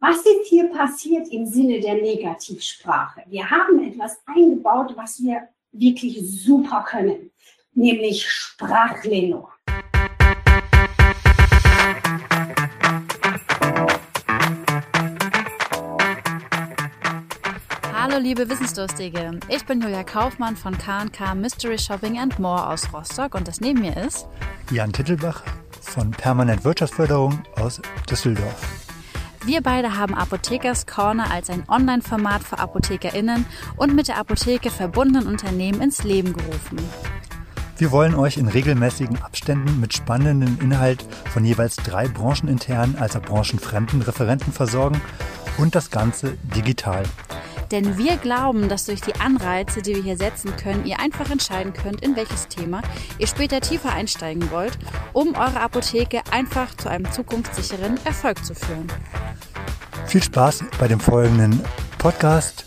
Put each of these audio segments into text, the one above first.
Was ist hier passiert im Sinne der Negativsprache? Wir haben etwas eingebaut, was wir wirklich super können, nämlich Sprachlenor. Hallo liebe Wissensdurstige, ich bin Julia Kaufmann von K&K Mystery Shopping and More aus Rostock und das neben mir ist Jan Tittelbach von Permanent Wirtschaftsförderung aus Düsseldorf. Wir beide haben Apothekers Corner als ein Online-Format für ApothekerInnen und mit der Apotheke verbundenen Unternehmen ins Leben gerufen. Wir wollen euch in regelmäßigen Abständen mit spannenden Inhalt von jeweils drei brancheninternen als auch branchenfremden Referenten versorgen und das Ganze digital. Denn wir glauben, dass durch die Anreize, die wir hier setzen können, ihr einfach entscheiden könnt, in welches Thema ihr später tiefer einsteigen wollt, um eure Apotheke einfach zu einem zukunftssicheren Erfolg zu führen. Viel Spaß bei dem folgenden Podcast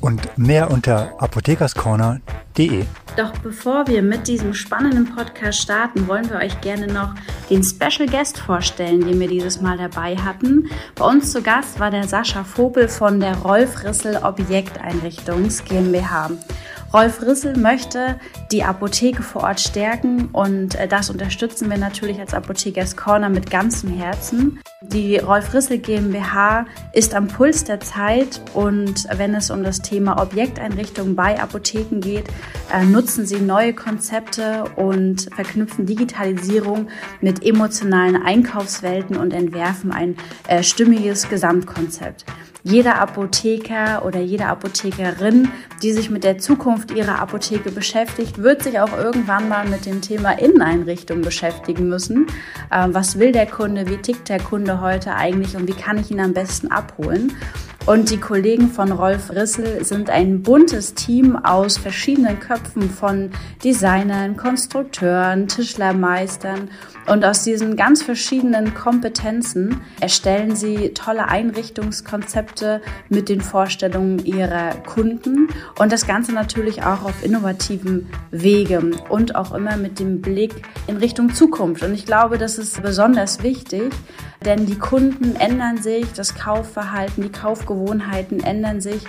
und mehr unter apothekerscorner.de. Doch bevor wir mit diesem spannenden Podcast starten, wollen wir euch gerne noch den Special Guest vorstellen, den wir dieses Mal dabei hatten. Bei uns zu Gast war der Sascha Vogel von der Rolf Rissel Objekteinrichtungs GmbH. Rolf Rissel möchte die Apotheke vor Ort stärken und äh, das unterstützen wir natürlich als Apothekers Corner mit ganzem Herzen. Die Rolf Rissel GmbH ist am Puls der Zeit und wenn es um das Thema Objekteinrichtung bei Apotheken geht, äh, nutzen sie neue Konzepte und verknüpfen Digitalisierung mit emotionalen Einkaufswelten und entwerfen ein äh, stimmiges Gesamtkonzept jeder Apotheker oder jede Apothekerin, die sich mit der Zukunft ihrer Apotheke beschäftigt, wird sich auch irgendwann mal mit dem Thema Inneneinrichtung beschäftigen müssen. Ähm, was will der Kunde? Wie tickt der Kunde heute eigentlich und wie kann ich ihn am besten abholen? Und die Kollegen von Rolf Rissel sind ein buntes Team aus verschiedenen Köpfen von Designern, Konstrukteuren, Tischlermeistern. Und aus diesen ganz verschiedenen Kompetenzen erstellen sie tolle Einrichtungskonzepte mit den Vorstellungen ihrer Kunden und das Ganze natürlich auch auf innovativen Wege und auch immer mit dem Blick in Richtung Zukunft. Und ich glaube, das ist besonders wichtig, denn die Kunden ändern sich, das Kaufverhalten, die Kaufgewohnheiten ändern sich.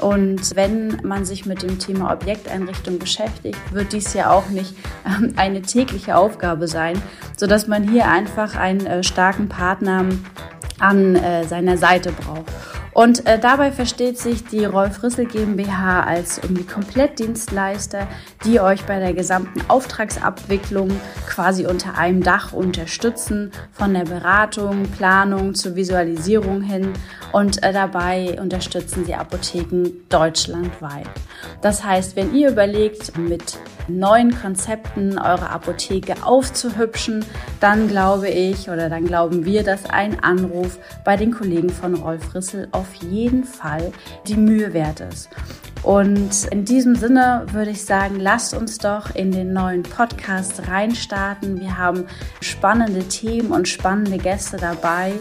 Und wenn man sich mit dem Thema Objekteinrichtung beschäftigt, wird dies ja auch nicht ähm, eine tägliche Aufgabe sein, sodass man hier einfach einen äh, starken Partner an äh, seiner Seite braucht. Und äh, dabei versteht sich die Rolf Rissel GmbH als irgendwie Komplettdienstleister, die euch bei der gesamten Auftragsabwicklung quasi unter einem Dach unterstützen, von der Beratung, Planung zur Visualisierung hin. Und äh, dabei unterstützen sie Apotheken deutschlandweit. Das heißt, wenn ihr überlegt, mit neuen Konzepten eure Apotheke aufzuhübschen, dann glaube ich oder dann glauben wir, dass ein Anruf bei den Kollegen von Rolf Rissel auf jeden Fall die Mühe wert ist. Und in diesem Sinne würde ich sagen, lasst uns doch in den neuen Podcast reinstarten. Wir haben spannende Themen und spannende Gäste dabei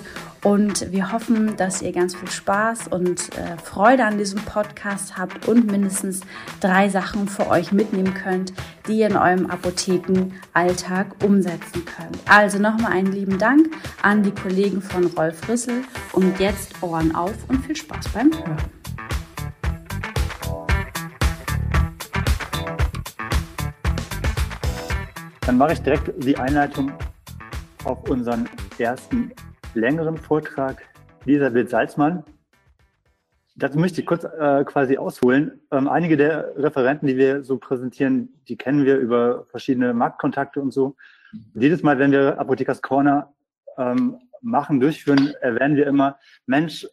und wir hoffen, dass ihr ganz viel Spaß und äh, Freude an diesem Podcast habt und mindestens drei Sachen für euch mitnehmen könnt, die ihr in eurem Apothekenalltag umsetzen könnt. Also nochmal einen lieben Dank an die Kollegen von Rolf Rissel und jetzt Ohren auf und viel Spaß beim Hören. Dann mache ich direkt die Einleitung auf unseren ersten längeren Vortrag Elisabeth Salzmann. Dazu möchte ich kurz äh, quasi ausholen. Ähm, einige der Referenten, die wir so präsentieren, die kennen wir über verschiedene Marktkontakte und so. Und jedes Mal, wenn wir Apothekers Corner ähm, machen, durchführen, erwähnen wir immer, Mensch,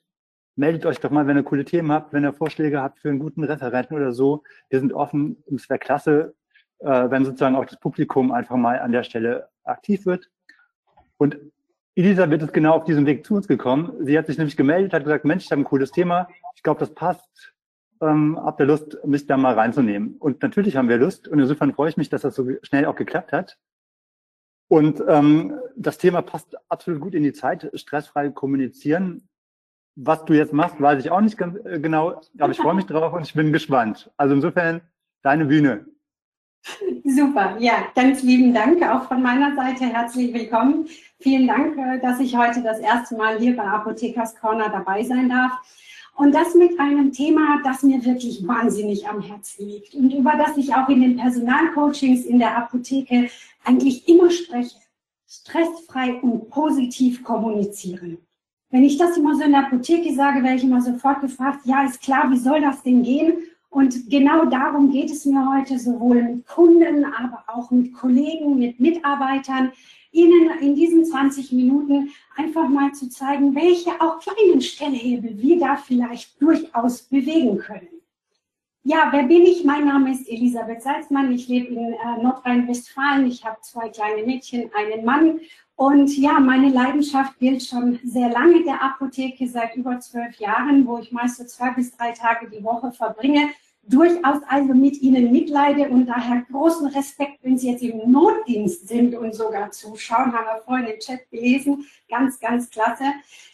meldet euch doch mal, wenn ihr coole Themen habt, wenn ihr Vorschläge habt für einen guten Referenten oder so. Wir sind offen. Es wäre klasse, äh, wenn sozusagen auch das Publikum einfach mal an der Stelle aktiv wird. Und Elisabeth ist genau auf diesem Weg zu uns gekommen. Sie hat sich nämlich gemeldet, hat gesagt, Mensch, ich habe ein cooles Thema. Ich glaube, das passt. Ähm, habt ihr Lust, mich da mal reinzunehmen? Und natürlich haben wir Lust. Und insofern freue ich mich, dass das so schnell auch geklappt hat. Und ähm, das Thema passt absolut gut in die Zeit. Stressfrei kommunizieren. Was du jetzt machst, weiß ich auch nicht ganz äh, genau, aber ich freue mich drauf und ich bin gespannt. Also insofern deine Bühne. Super, ja, ganz lieben Dank auch von meiner Seite. Herzlich willkommen. Vielen Dank, äh, dass ich heute das erste Mal hier bei Apothekers Corner dabei sein darf. Und das mit einem Thema, das mir wirklich wahnsinnig am Herzen liegt und über das ich auch in den Personalcoachings in der Apotheke eigentlich immer spreche. Stressfrei und positiv kommunizieren. Wenn ich das immer so in der Apotheke sage, werde ich immer sofort gefragt, ja, ist klar, wie soll das denn gehen? Und genau darum geht es mir heute, sowohl mit Kunden, aber auch mit Kollegen, mit Mitarbeitern, Ihnen in diesen 20 Minuten einfach mal zu zeigen, welche auch kleinen Stellhebel wir da vielleicht durchaus bewegen können. Ja, wer bin ich? Mein Name ist Elisabeth Salzmann. Ich lebe in äh, Nordrhein-Westfalen. Ich habe zwei kleine Mädchen, einen Mann. Und ja, meine Leidenschaft gilt schon sehr lange der Apotheke, seit über zwölf Jahren, wo ich meist so zwei bis drei Tage die Woche verbringe durchaus also mit Ihnen mitleide und daher großen Respekt, wenn Sie jetzt im Notdienst sind und sogar zuschauen, haben wir vorhin im Chat gelesen, ganz, ganz klasse.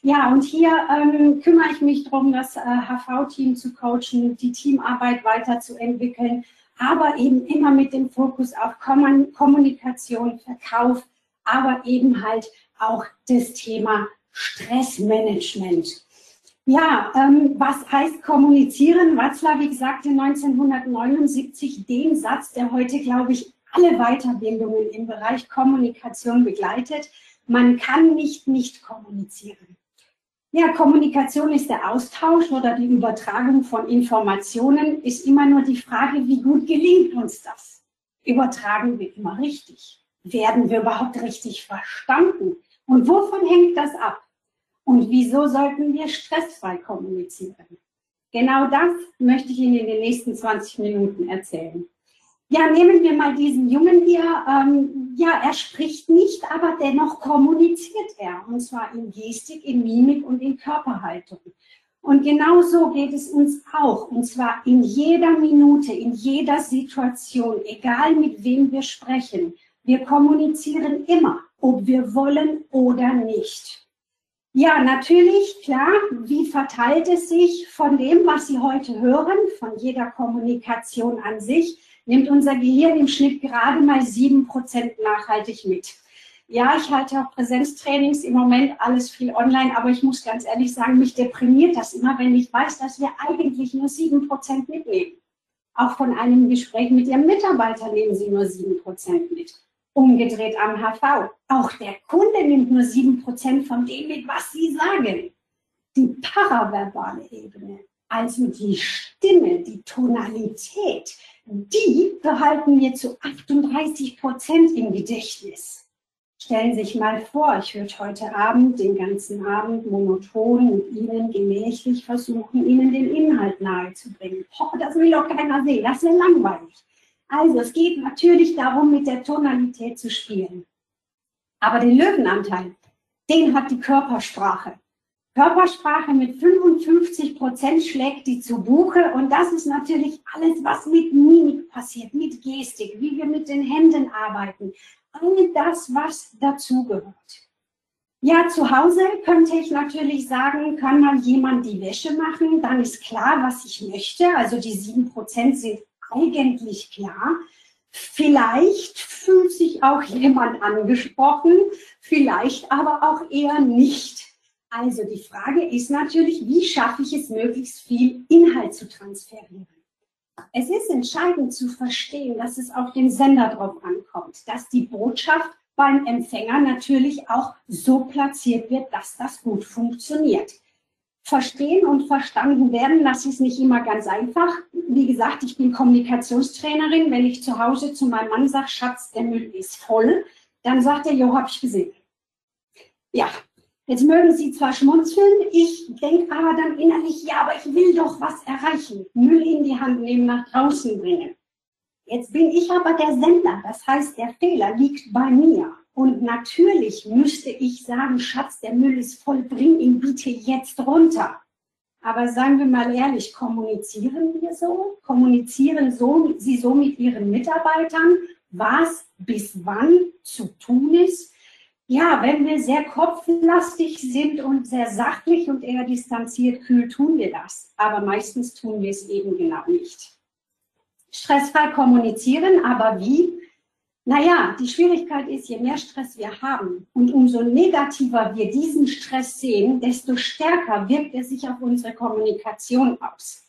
Ja, und hier ähm, kümmere ich mich darum, das äh, HV-Team zu coachen, die Teamarbeit weiterzuentwickeln, aber eben immer mit dem Fokus auf Kommunikation, Verkauf, aber eben halt auch das Thema Stressmanagement. Ja, ähm, was heißt kommunizieren? Watzlawick sagte 1979 den Satz, der heute, glaube ich, alle Weiterbildungen im Bereich Kommunikation begleitet. Man kann nicht nicht kommunizieren. Ja, Kommunikation ist der Austausch oder die Übertragung von Informationen, ist immer nur die Frage, wie gut gelingt uns das? Übertragen wir immer richtig? Werden wir überhaupt richtig verstanden? Und wovon hängt das ab? Und wieso sollten wir stressfrei kommunizieren? Genau das möchte ich Ihnen in den nächsten 20 Minuten erzählen. Ja, nehmen wir mal diesen Jungen hier. Ähm, ja, er spricht nicht, aber dennoch kommuniziert er. Und zwar in Gestik, in Mimik und in Körperhaltung. Und genau so geht es uns auch. Und zwar in jeder Minute, in jeder Situation, egal mit wem wir sprechen. Wir kommunizieren immer, ob wir wollen oder nicht. Ja, natürlich, klar. Wie verteilt es sich von dem, was Sie heute hören, von jeder Kommunikation an sich, nimmt unser Gehirn im Schnitt gerade mal sieben Prozent nachhaltig mit. Ja, ich halte auch Präsenztrainings im Moment alles viel online, aber ich muss ganz ehrlich sagen, mich deprimiert das immer, wenn ich weiß, dass wir eigentlich nur sieben Prozent mitnehmen. Auch von einem Gespräch mit Ihrem Mitarbeiter nehmen Sie nur sieben Prozent mit umgedreht am HV. Auch der Kunde nimmt nur 7% von dem mit, was Sie sagen. Die paraverbale Ebene, also die Stimme, die Tonalität, die behalten wir zu 38% im Gedächtnis. Stellen Sie sich mal vor, ich würde heute Abend, den ganzen Abend monoton mit Ihnen gemächlich versuchen, Ihnen den Inhalt nahezubringen. Oh, das will doch keiner sehen, das wäre langweilig. Also es geht natürlich darum, mit der Tonalität zu spielen. Aber den Löwenanteil, den hat die Körpersprache. Körpersprache mit 55 Prozent schlägt die zu Buche und das ist natürlich alles, was mit Mimik passiert, mit Gestik, wie wir mit den Händen arbeiten. All das, was dazugehört. Ja, zu Hause könnte ich natürlich sagen, kann mal jemand die Wäsche machen, dann ist klar, was ich möchte. Also die sieben Prozent sind eigentlich klar. Vielleicht fühlt sich auch jemand angesprochen, vielleicht aber auch eher nicht. Also die Frage ist natürlich, wie schaffe ich es, möglichst viel Inhalt zu transferieren? Es ist entscheidend zu verstehen, dass es auf den Sender drauf ankommt, dass die Botschaft beim Empfänger natürlich auch so platziert wird, dass das gut funktioniert verstehen und verstanden werden, das ist nicht immer ganz einfach. Wie gesagt, ich bin Kommunikationstrainerin. Wenn ich zu Hause zu meinem Mann sage, Schatz, der Müll ist voll, dann sagt er, jo, hab ich gesehen. Ja, jetzt mögen Sie zwar schmunzeln, ich denke aber dann innerlich, ja, aber ich will doch was erreichen. Müll in die Hand nehmen, nach draußen bringen. Jetzt bin ich aber der Sender, das heißt, der Fehler liegt bei mir. Und natürlich müsste ich sagen, Schatz, der Müll ist voll, bring ihn bitte jetzt runter. Aber seien wir mal ehrlich, kommunizieren wir so? Kommunizieren so, Sie so mit Ihren Mitarbeitern, was bis wann zu tun ist? Ja, wenn wir sehr kopflastig sind und sehr sachlich und eher distanziert kühl, tun wir das. Aber meistens tun wir es eben genau nicht. stressfrei kommunizieren, aber wie? Naja, die Schwierigkeit ist, je mehr Stress wir haben und umso negativer wir diesen Stress sehen, desto stärker wirkt er sich auf unsere Kommunikation aus.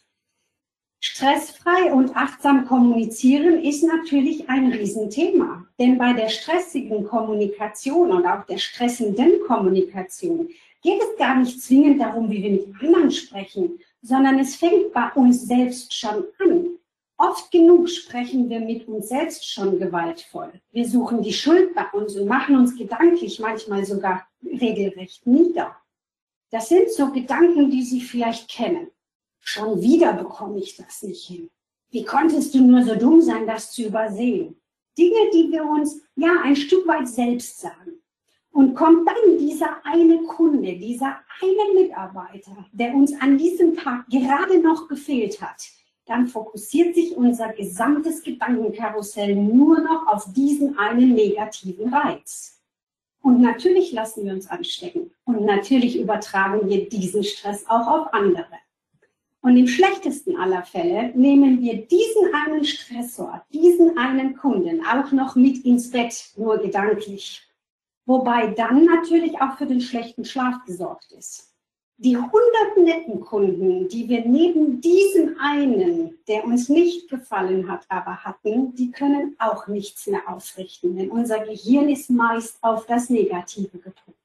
Stressfrei und achtsam kommunizieren ist natürlich ein Riesenthema. Denn bei der stressigen Kommunikation und auch der stressenden Kommunikation geht es gar nicht zwingend darum, wie wir mit anderen sprechen, sondern es fängt bei uns selbst schon an. Oft genug sprechen wir mit uns selbst schon gewaltvoll. Wir suchen die Schuld bei uns und machen uns gedanklich manchmal sogar regelrecht nieder. Das sind so Gedanken, die Sie vielleicht kennen. Schon wieder bekomme ich das nicht hin. Wie konntest du nur so dumm sein, das zu übersehen? Dinge, die wir uns ja ein Stück weit selbst sagen. Und kommt dann dieser eine Kunde, dieser eine Mitarbeiter, der uns an diesem Tag gerade noch gefehlt hat, dann fokussiert sich unser gesamtes Gedankenkarussell nur noch auf diesen einen negativen Reiz. Und natürlich lassen wir uns anstecken. Und natürlich übertragen wir diesen Stress auch auf andere. Und im schlechtesten aller Fälle nehmen wir diesen einen Stressor, diesen einen Kunden auch noch mit ins Bett, nur gedanklich. Wobei dann natürlich auch für den schlechten Schlaf gesorgt ist. Die hundert netten Kunden, die wir neben diesem einen, der uns nicht gefallen hat, aber hatten, die können auch nichts mehr ausrichten, denn unser Gehirn ist meist auf das Negative gepolt.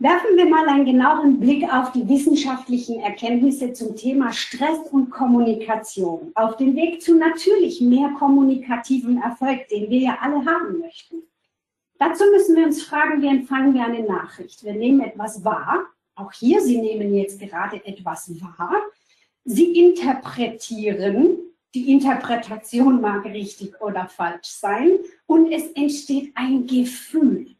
Werfen wir mal einen genaueren Blick auf die wissenschaftlichen Erkenntnisse zum Thema Stress und Kommunikation. Auf den Weg zu natürlich mehr kommunikativem Erfolg, den wir ja alle haben möchten. Dazu müssen wir uns fragen, wie empfangen wir eine Nachricht? Wir nehmen etwas wahr. Auch hier, Sie nehmen jetzt gerade etwas wahr. Sie interpretieren. Die Interpretation mag richtig oder falsch sein. Und es entsteht ein Gefühl.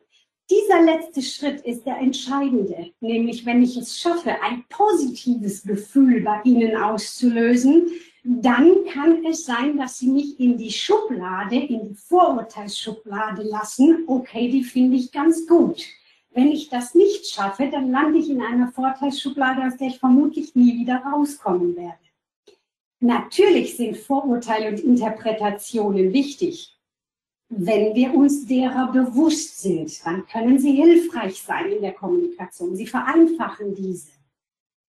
Dieser letzte Schritt ist der entscheidende, nämlich wenn ich es schaffe, ein positives Gefühl bei Ihnen auszulösen, dann kann es sein, dass Sie mich in die Schublade, in die Vorurteilsschublade lassen. Okay, die finde ich ganz gut. Wenn ich das nicht schaffe, dann lande ich in einer Vorurteilsschublade, aus der ich vermutlich nie wieder rauskommen werde. Natürlich sind Vorurteile und Interpretationen wichtig. Wenn wir uns derer bewusst sind, dann können sie hilfreich sein in der Kommunikation. Sie vereinfachen diese.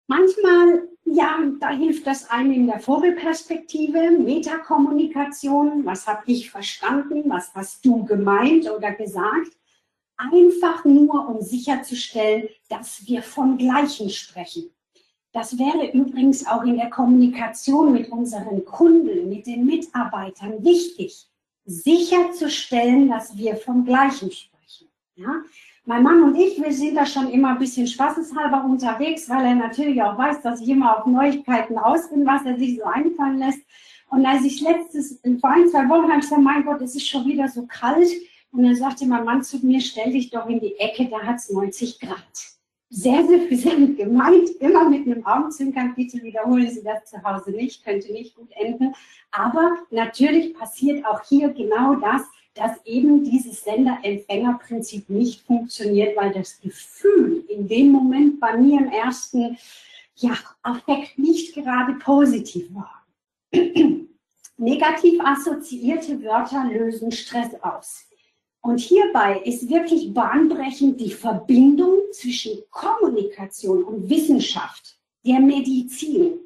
Manchmal, ja, da hilft das eine in der Vogelperspektive, Metakommunikation. Was habe ich verstanden? Was hast du gemeint oder gesagt? Einfach nur, um sicherzustellen, dass wir vom Gleichen sprechen. Das wäre übrigens auch in der Kommunikation mit unseren Kunden, mit den Mitarbeitern wichtig sicherzustellen, dass wir vom Gleichen sprechen. Ja? Mein Mann und ich, wir sind da schon immer ein bisschen spaßeshalber unterwegs, weil er natürlich auch weiß, dass ich immer auf Neuigkeiten aus bin, was er sich so einfallen lässt. Und als ich letztes, vor ein, zwei Wochen habe ich gesagt, mein Gott, es ist schon wieder so kalt. Und dann sagte mein Mann zu mir, stell dich doch in die Ecke, da hat es 90 Grad sehr suffisant gemeint, immer mit einem Augenzwinkern. Bitte wiederholen Sie das zu Hause nicht, könnte nicht gut enden. Aber natürlich passiert auch hier genau das, dass eben dieses Sender-Empfänger-Prinzip nicht funktioniert, weil das Gefühl in dem Moment bei mir im ersten ja, Affekt nicht gerade positiv war. Negativ assoziierte Wörter lösen Stress aus. Und hierbei ist wirklich bahnbrechend die Verbindung zwischen Kommunikation und Wissenschaft, der Medizin.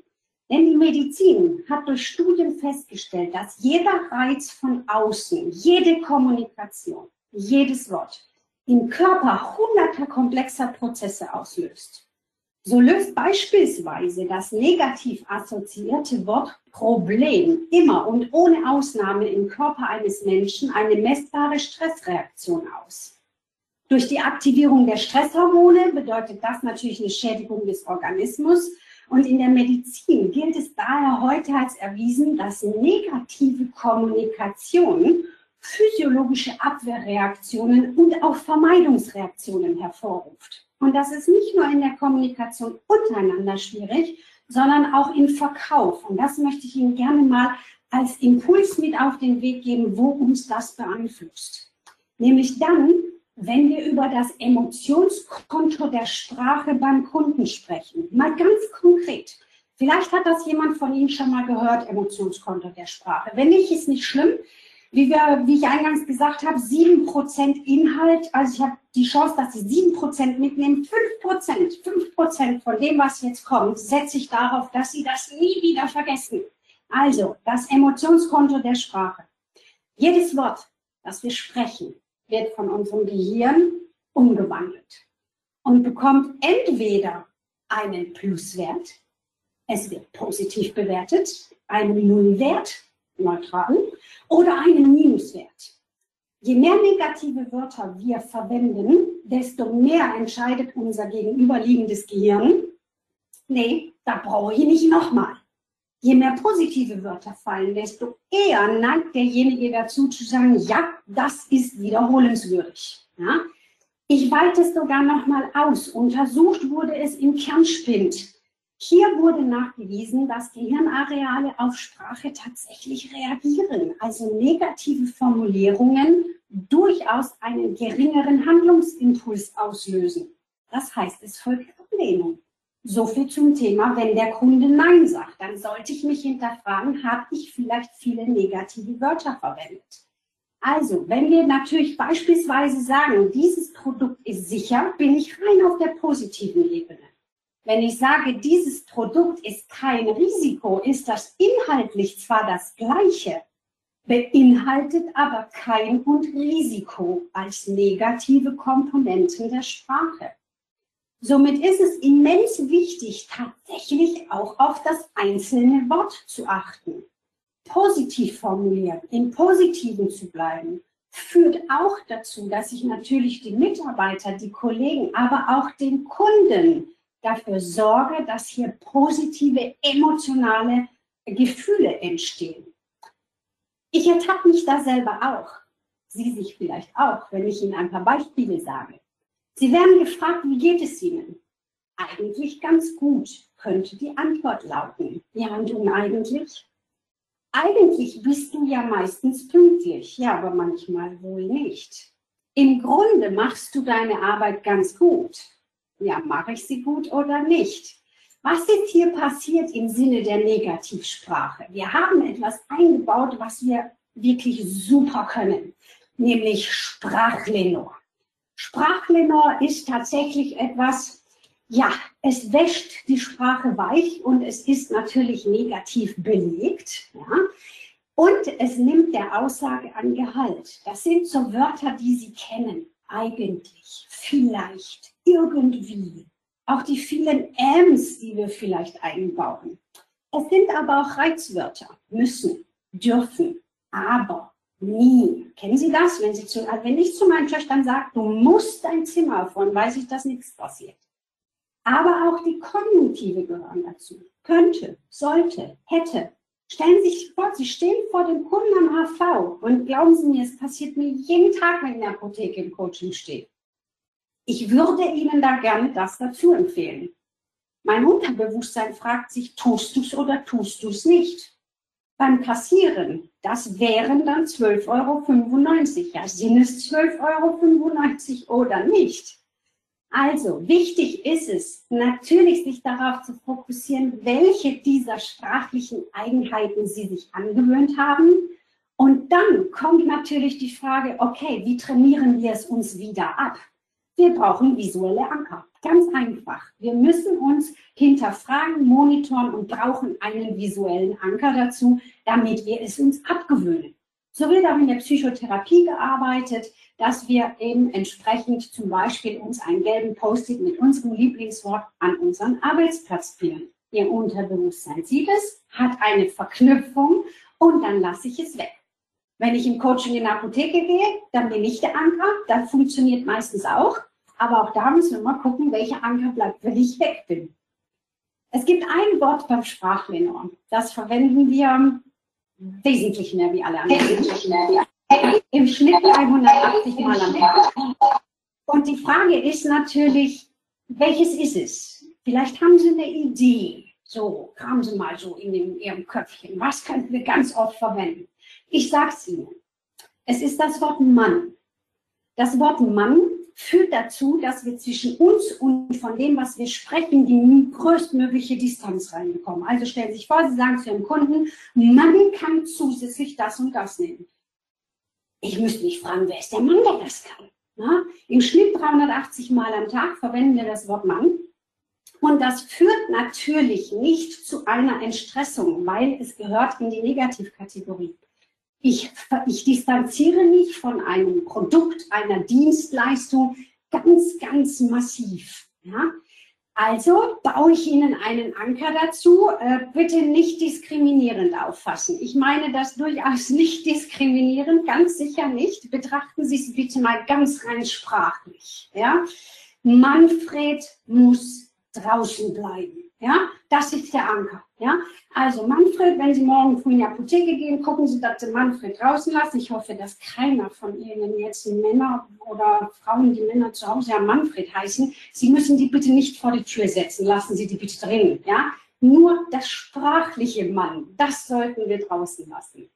Denn die Medizin hat durch Studien festgestellt, dass jeder Reiz von außen, jede Kommunikation, jedes Wort im Körper hunderter komplexer Prozesse auslöst. So löst beispielsweise das negativ assoziierte Wort Problem immer und ohne Ausnahme im Körper eines Menschen eine messbare Stressreaktion aus. Durch die Aktivierung der Stresshormone bedeutet das natürlich eine Schädigung des Organismus. Und in der Medizin gilt es daher heute als erwiesen, dass negative Kommunikation physiologische Abwehrreaktionen und auch Vermeidungsreaktionen hervorruft. Und das ist nicht nur in der Kommunikation untereinander schwierig, sondern auch im Verkauf. Und das möchte ich Ihnen gerne mal als Impuls mit auf den Weg geben, wo uns das beeinflusst. Nämlich dann, wenn wir über das Emotionskonto der Sprache beim Kunden sprechen. Mal ganz konkret. Vielleicht hat das jemand von Ihnen schon mal gehört, Emotionskonto der Sprache. Wenn nicht, ist nicht schlimm. Wie, wir, wie ich eingangs gesagt habe, 7% Inhalt, also ich habe die Chance, dass Sie 7% mitnehmen, 5%, 5% von dem, was jetzt kommt, setze ich darauf, dass Sie das nie wieder vergessen. Also, das Emotionskonto der Sprache. Jedes Wort, das wir sprechen, wird von unserem Gehirn umgewandelt und bekommt entweder einen Pluswert, es wird positiv bewertet, einen Nullwert, neutral, oder einen Minuswert. Je mehr negative Wörter wir verwenden, desto mehr entscheidet unser gegenüberliegendes Gehirn, nee, da brauche ich nicht nochmal. Je mehr positive Wörter fallen, desto eher neigt derjenige dazu zu sagen, ja, das ist wiederholenswürdig. Ja? Ich weite es sogar nochmal aus. Untersucht wurde es im Kernspind. Hier wurde nachgewiesen, dass Gehirnareale auf Sprache tatsächlich reagieren, also negative Formulierungen durchaus einen geringeren Handlungsimpuls auslösen. Das heißt, es folgt Ablehnung. So viel zum Thema, wenn der Kunde Nein sagt, dann sollte ich mich hinterfragen, habe ich vielleicht viele negative Wörter verwendet. Also, wenn wir natürlich beispielsweise sagen, dieses Produkt ist sicher, bin ich rein auf der positiven Ebene. Wenn ich sage, dieses Produkt ist kein Risiko, ist das inhaltlich zwar das gleiche, beinhaltet aber kein und Risiko als negative Komponenten der Sprache. Somit ist es immens wichtig, tatsächlich auch auf das einzelne Wort zu achten. Positiv formuliert, im Positiven zu bleiben, führt auch dazu, dass ich natürlich die Mitarbeiter, die Kollegen, aber auch den Kunden dafür sorge, dass hier positive emotionale Gefühle entstehen. Ich ertappe mich da selber auch. Sie sich vielleicht auch, wenn ich Ihnen ein paar Beispiele sage. Sie werden gefragt, wie geht es Ihnen? Eigentlich ganz gut, könnte die Antwort lauten. Ja, und nun eigentlich? Eigentlich bist du ja meistens pünktlich, ja, aber manchmal wohl nicht. Im Grunde machst du deine Arbeit ganz gut ja, mache ich sie gut oder nicht? Was ist hier passiert im Sinne der Negativsprache? Wir haben etwas eingebaut, was wir wirklich super können, nämlich Sprachlenor. Sprachlenor ist tatsächlich etwas, ja, es wäscht die Sprache weich und es ist natürlich negativ belegt. Ja. Und es nimmt der Aussage an Gehalt. Das sind so Wörter, die Sie kennen. Eigentlich, vielleicht, irgendwie. Auch die vielen Ms, die wir vielleicht einbauen. Es sind aber auch Reizwörter. Müssen, dürfen, aber, nie. Kennen Sie das? Wenn, Sie zu, wenn ich zu meinen Töchtern sage, du musst dein Zimmer von, weiß ich, dass nichts passiert. Aber auch die Kognitive gehören dazu. Könnte, sollte, hätte. Stellen Sie sich vor, Sie stehen vor dem Kunden am HV und glauben Sie mir, es passiert mir jeden Tag, wenn ich in der Apotheke im Coaching stehe. Ich würde Ihnen da gerne das dazu empfehlen. Mein Unterbewusstsein fragt sich, tust du es oder tust du es nicht? Beim Kassieren, das wären dann 12,95 Euro. Ja, sind es 12,95 Euro oder nicht? Also, wichtig ist es, natürlich sich darauf zu fokussieren, welche dieser sprachlichen Eigenheiten Sie sich angewöhnt haben. Und dann kommt natürlich die Frage, okay, wie trainieren wir es uns wieder ab? Wir brauchen visuelle Anker. Ganz einfach. Wir müssen uns hinterfragen, monitoren und brauchen einen visuellen Anker dazu, damit wir es uns abgewöhnen. So wird auch in der Psychotherapie gearbeitet, dass wir eben entsprechend zum Beispiel uns einen gelben Post-it mit unserem Lieblingswort an unseren Arbeitsplatz pinnen. Ihr Unterbewusstsein sieht es, hat eine Verknüpfung und dann lasse ich es weg. Wenn ich im Coaching in der Apotheke gehe, dann bin ich der Anker. Das funktioniert meistens auch. Aber auch da müssen wir mal gucken, welcher Anker bleibt, wenn ich weg bin. Es gibt ein Wort beim Sprachlenor. Das verwenden wir wesentlich mehr wie alle anderen. Wesentlich mehr wie alle. Im Schnitt 180 Mal am Tag. Und die Frage ist natürlich, welches ist es? Vielleicht haben Sie eine Idee. So, kramen Sie mal so in, in Ihrem Köpfchen. Was könnten wir ganz oft verwenden? Ich sage es Ihnen. Es ist das Wort Mann. Das Wort Mann führt dazu, dass wir zwischen uns und von dem, was wir sprechen, die größtmögliche Distanz reinbekommen. Also stellen Sie sich vor, Sie sagen zu Ihrem Kunden, man kann zusätzlich das und das nehmen. Ich müsste mich fragen, wer ist der Mann, der das kann? Na, Im Schnitt 380 Mal am Tag verwenden wir das Wort Mann. Und das führt natürlich nicht zu einer Entstressung, weil es gehört in die Negativkategorie. Ich, ich distanziere mich von einem Produkt, einer Dienstleistung ganz, ganz massiv. Ja? Also baue ich Ihnen einen Anker dazu. Äh, bitte nicht diskriminierend auffassen. Ich meine das durchaus nicht diskriminierend, ganz sicher nicht. Betrachten Sie es bitte mal ganz rein sprachlich. Ja? Manfred muss draußen bleiben. Ja, das ist der Anker. Ja, also Manfred, wenn Sie morgen früh in die Apotheke gehen, gucken Sie, dass Sie Manfred draußen lassen. Ich hoffe, dass keiner von Ihnen jetzt Männer oder Frauen, die Männer zu Hause ja Manfred heißen, Sie müssen die bitte nicht vor die Tür setzen. Lassen Sie die bitte drin. Ja, nur das sprachliche Mann, das sollten wir draußen lassen.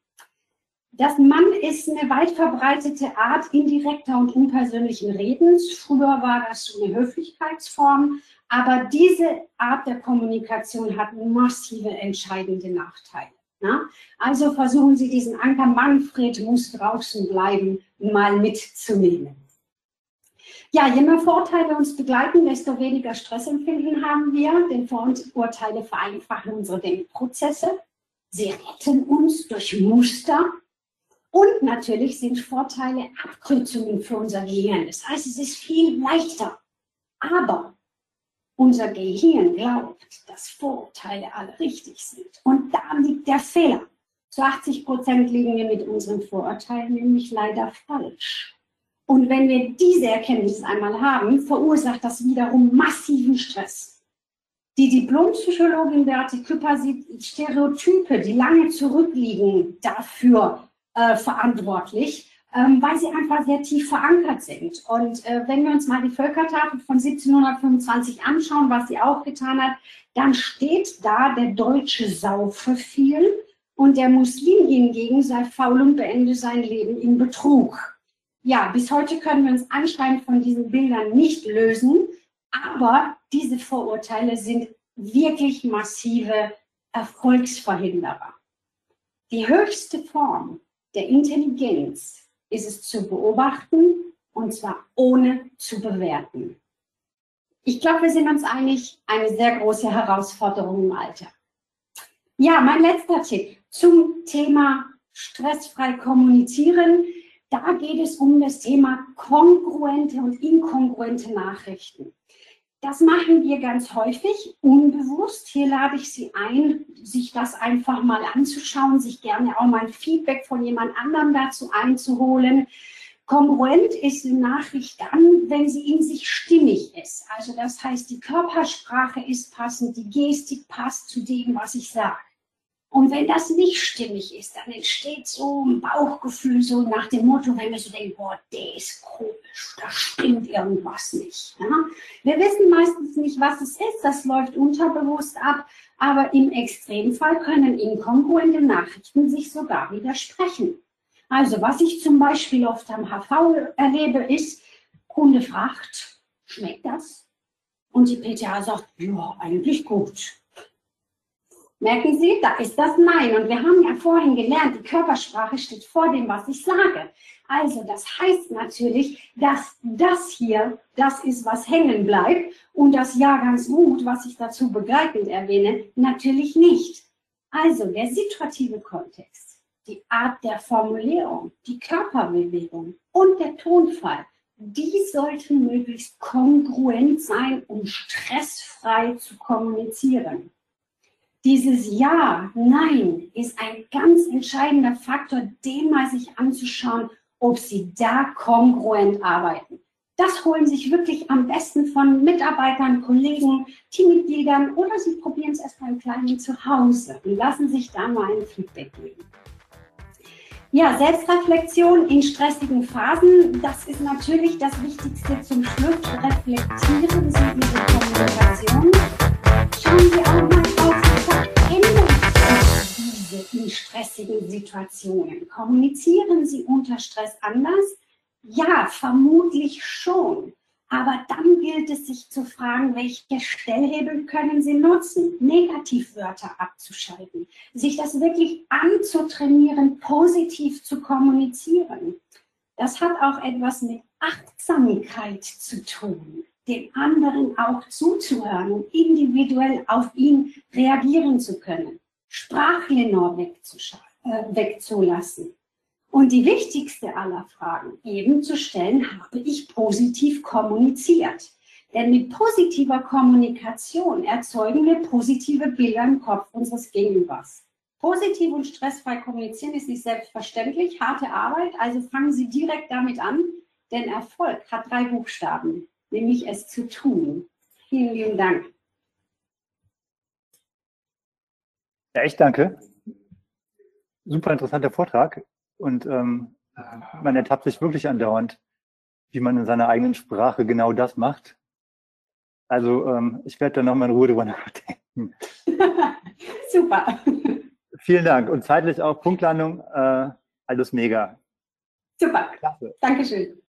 Das Mann ist eine weit verbreitete Art indirekter und unpersönlichen Redens. Früher war das so eine Höflichkeitsform. Aber diese Art der Kommunikation hat massive entscheidende Nachteile. Na? Also versuchen Sie diesen Anker Manfred muss draußen bleiben, mal mitzunehmen. Ja, je mehr Vorteile uns begleiten, desto weniger Stressempfinden haben wir, denn Vorurteile vereinfachen unsere Denkprozesse. Sie retten uns durch Muster. Und natürlich sind Vorteile Abkürzungen für unser Gehirn. Das heißt, es ist viel leichter. Aber unser Gehirn glaubt, dass Vorurteile alle richtig sind. Und da liegt der Fehler. Zu 80 Prozent liegen wir mit unseren Vorurteilen nämlich leider falsch. Und wenn wir diese Erkenntnis einmal haben, verursacht das wiederum massiven Stress. Die Diplompsychologin Beate Küpper sieht Stereotype, die lange zurückliegen, dafür äh, verantwortlich, ähm, weil sie einfach sehr tief verankert sind. Und äh, wenn wir uns mal die Völkertafel von 1725 anschauen, was sie auch getan hat, dann steht da, der Deutsche saufe viel und der Muslim hingegen sei faul und beende sein Leben in Betrug. Ja, bis heute können wir uns anscheinend von diesen Bildern nicht lösen, aber diese Vorurteile sind wirklich massive Erfolgsverhinderer. Die höchste Form der Intelligenz ist es zu beobachten und zwar ohne zu bewerten. Ich glaube, wir sind uns einig, eine sehr große Herausforderung im Alter. Ja, mein letzter Tipp zum Thema stressfrei kommunizieren. Da geht es um das Thema kongruente und inkongruente Nachrichten. Das machen wir ganz häufig unbewusst. Hier lade ich Sie ein, sich das einfach mal anzuschauen, sich gerne auch mal ein Feedback von jemand anderem dazu einzuholen. Kongruent ist eine Nachricht dann, wenn sie in sich stimmig ist. Also das heißt, die Körpersprache ist passend, die Gestik passt zu dem, was ich sage. Und wenn das nicht stimmig ist, dann entsteht so ein Bauchgefühl, so nach dem Motto, wenn wir so denken, boah, der ist komisch, da stimmt irgendwas nicht. Ja? Wir wissen meistens nicht, was es ist, das läuft unterbewusst ab, aber im Extremfall können inkongruente Nachrichten sich sogar widersprechen. Also was ich zum Beispiel oft am HV erlebe, ist, Kunde fragt, schmeckt das? Und die PTA sagt, ja, eigentlich gut. Merken Sie, da ist das Nein. Und wir haben ja vorhin gelernt, die Körpersprache steht vor dem, was ich sage. Also das heißt natürlich, dass das hier das ist, was hängen bleibt und das Ja ganz gut, was ich dazu begleitend erwähne, natürlich nicht. Also der situative Kontext, die Art der Formulierung, die Körperbewegung und der Tonfall, die sollten möglichst kongruent sein, um stressfrei zu kommunizieren. Dieses Ja, Nein ist ein ganz entscheidender Faktor, den mal sich anzuschauen, ob Sie da kongruent arbeiten. Das holen sich wirklich am besten von Mitarbeitern, Kollegen, Teammitgliedern oder Sie probieren es erst beim Kleinen zu Hause und lassen sich da mal ein Feedback geben. Ja, Selbstreflexion in stressigen Phasen, das ist natürlich das Wichtigste zum Schluss. Reflektieren Sie Ihre Kommunikation. Schauen Sie auch mal in stressigen Situationen? Kommunizieren Sie unter Stress anders? Ja, vermutlich schon. Aber dann gilt es sich zu fragen, welche Stellhebel können Sie nutzen, Negativwörter abzuschalten, sich das wirklich anzutrainieren, positiv zu kommunizieren. Das hat auch etwas mit Achtsamkeit zu tun, dem anderen auch zuzuhören und individuell auf ihn reagieren zu können, Sprachlenor äh, wegzulassen. Und die wichtigste aller Fragen eben zu stellen, habe ich positiv kommuniziert? Denn mit positiver Kommunikation erzeugen wir positive Bilder im Kopf unseres Gegenübers. Positiv und stressfrei kommunizieren ist nicht selbstverständlich, harte Arbeit, also fangen Sie direkt damit an, denn Erfolg hat drei Buchstaben, nämlich es zu tun. Vielen lieben Dank. Ja, ich danke. Super interessanter Vortrag. Und ähm, man ertappt sich wirklich andauernd, wie man in seiner eigenen Sprache genau das macht. Also ähm, ich werde da nochmal in Ruhe drüber nachdenken. Super. Vielen Dank. Und zeitlich auch Punktlandung, äh, alles mega. Super. Klasse. Dankeschön.